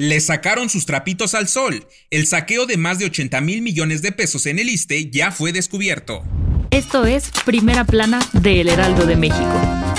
Le sacaron sus trapitos al sol. El saqueo de más de 80 mil millones de pesos en el ISTE ya fue descubierto. Esto es Primera Plana de El Heraldo de México.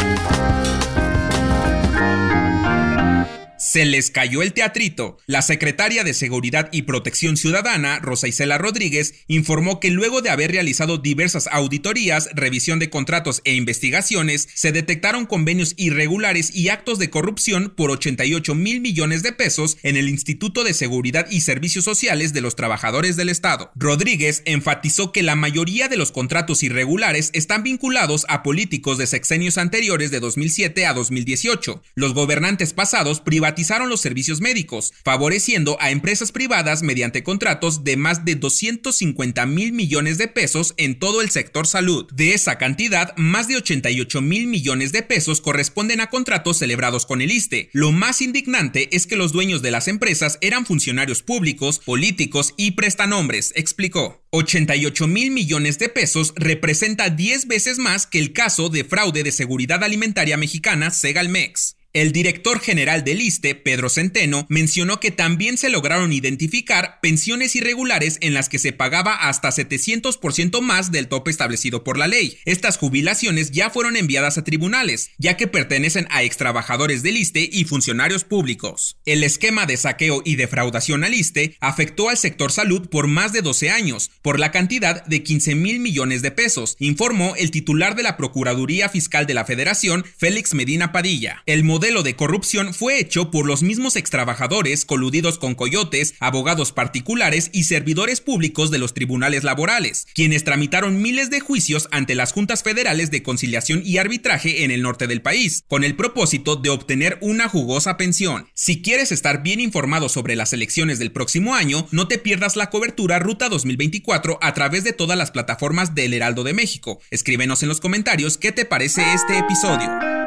Se les cayó el teatrito. La secretaria de Seguridad y Protección Ciudadana, Rosa Isela Rodríguez, informó que luego de haber realizado diversas auditorías, revisión de contratos e investigaciones, se detectaron convenios irregulares y actos de corrupción por 88 mil millones de pesos en el Instituto de Seguridad y Servicios Sociales de los Trabajadores del Estado. Rodríguez enfatizó que la mayoría de los contratos irregulares están vinculados a políticos de sexenios anteriores de 2007 a 2018. Los gobernantes pasados privatizaron los servicios médicos, favoreciendo a empresas privadas mediante contratos de más de 250 mil millones de pesos en todo el sector salud. De esa cantidad, más de 88 mil millones de pesos corresponden a contratos celebrados con el ISTE. Lo más indignante es que los dueños de las empresas eran funcionarios públicos, políticos y prestanombres, explicó. 88 mil millones de pesos representa 10 veces más que el caso de fraude de seguridad alimentaria mexicana Segalmex. El director general del ISTE, Pedro Centeno, mencionó que también se lograron identificar pensiones irregulares en las que se pagaba hasta 700% más del tope establecido por la ley. Estas jubilaciones ya fueron enviadas a tribunales, ya que pertenecen a extrabajadores del ISTE y funcionarios públicos. El esquema de saqueo y defraudación al ISTE afectó al sector salud por más de 12 años, por la cantidad de 15 mil millones de pesos, informó el titular de la Procuraduría Fiscal de la Federación, Félix Medina Padilla. El de corrupción fue hecho por los mismos extrabajadores coludidos con coyotes, abogados particulares y servidores públicos de los tribunales laborales, quienes tramitaron miles de juicios ante las juntas federales de conciliación y arbitraje en el norte del país, con el propósito de obtener una jugosa pensión. Si quieres estar bien informado sobre las elecciones del próximo año, no te pierdas la cobertura Ruta 2024 a través de todas las plataformas del Heraldo de México. Escríbenos en los comentarios qué te parece este episodio.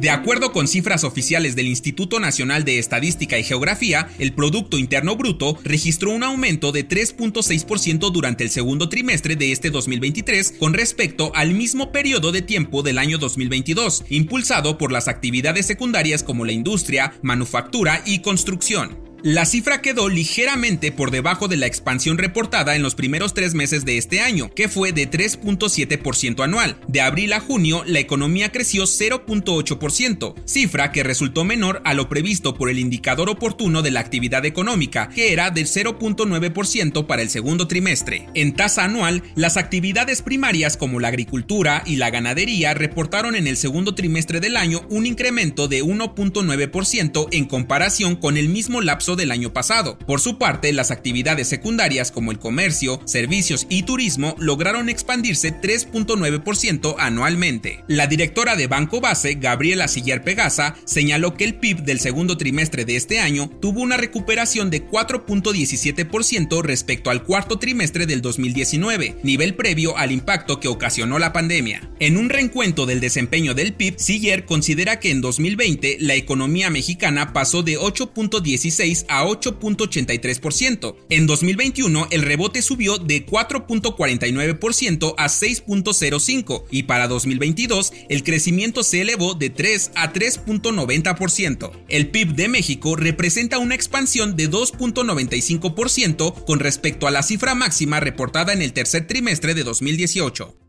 De acuerdo con cifras oficiales del Instituto Nacional de Estadística y Geografía, el Producto Interno Bruto registró un aumento de 3.6% durante el segundo trimestre de este 2023 con respecto al mismo periodo de tiempo del año 2022, impulsado por las actividades secundarias como la industria, manufactura y construcción. La cifra quedó ligeramente por debajo de la expansión reportada en los primeros tres meses de este año, que fue de 3.7% anual. De abril a junio, la economía creció 0.8%, cifra que resultó menor a lo previsto por el indicador oportuno de la actividad económica, que era del 0.9% para el segundo trimestre. En tasa anual, las actividades primarias como la agricultura y la ganadería reportaron en el segundo trimestre del año un incremento de 1.9% en comparación con el mismo lapso del año pasado. Por su parte, las actividades secundarias como el comercio, servicios y turismo lograron expandirse 3.9% anualmente. La directora de Banco Base, Gabriela Siller Pegasa, señaló que el PIB del segundo trimestre de este año tuvo una recuperación de 4.17% respecto al cuarto trimestre del 2019, nivel previo al impacto que ocasionó la pandemia. En un reencuentro del desempeño del PIB, Siller considera que en 2020 la economía mexicana pasó de 8.16 a 8.83%. En 2021 el rebote subió de 4.49% a 6.05% y para 2022 el crecimiento se elevó de 3 a 3.90%. El PIB de México representa una expansión de 2.95% con respecto a la cifra máxima reportada en el tercer trimestre de 2018.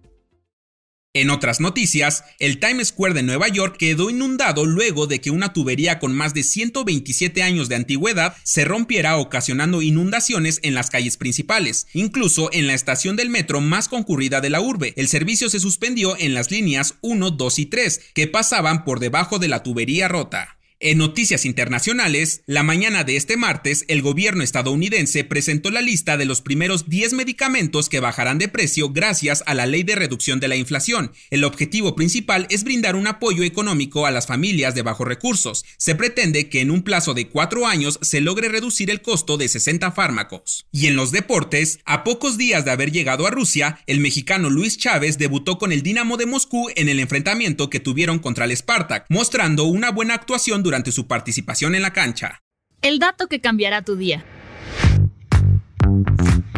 En otras noticias, el Times Square de Nueva York quedó inundado luego de que una tubería con más de 127 años de antigüedad se rompiera ocasionando inundaciones en las calles principales. Incluso en la estación del metro más concurrida de la urbe, el servicio se suspendió en las líneas 1, 2 y 3, que pasaban por debajo de la tubería rota. En noticias internacionales, la mañana de este martes, el gobierno estadounidense presentó la lista de los primeros 10 medicamentos que bajarán de precio gracias a la ley de reducción de la inflación. El objetivo principal es brindar un apoyo económico a las familias de bajos recursos. Se pretende que en un plazo de cuatro años se logre reducir el costo de 60 fármacos. Y en los deportes, a pocos días de haber llegado a Rusia, el mexicano Luis Chávez debutó con el Dinamo de Moscú en el enfrentamiento que tuvieron contra el Spartak, mostrando una buena actuación durante su participación en la cancha. El dato que cambiará tu día.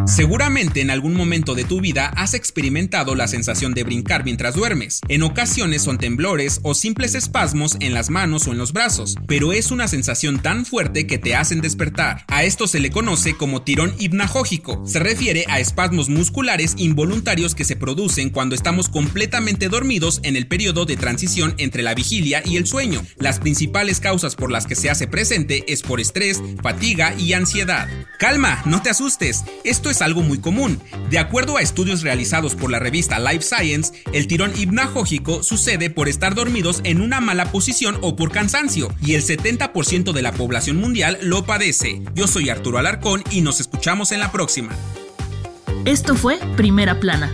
Seguramente en algún momento de tu vida has experimentado la sensación de brincar mientras duermes. En ocasiones son temblores o simples espasmos en las manos o en los brazos, pero es una sensación tan fuerte que te hacen despertar. A esto se le conoce como tirón hipnagógico. Se refiere a espasmos musculares involuntarios que se producen cuando estamos completamente dormidos en el periodo de transición entre la vigilia y el sueño. Las principales causas por las que se hace presente es por estrés, fatiga y ansiedad. Calma, no te asustes. Esto es algo muy común. De acuerdo a estudios realizados por la revista Life Science, el tirón hipnagógico sucede por estar dormidos en una mala posición o por cansancio, y el 70% de la población mundial lo padece. Yo soy Arturo Alarcón y nos escuchamos en la próxima. Esto fue Primera Plana,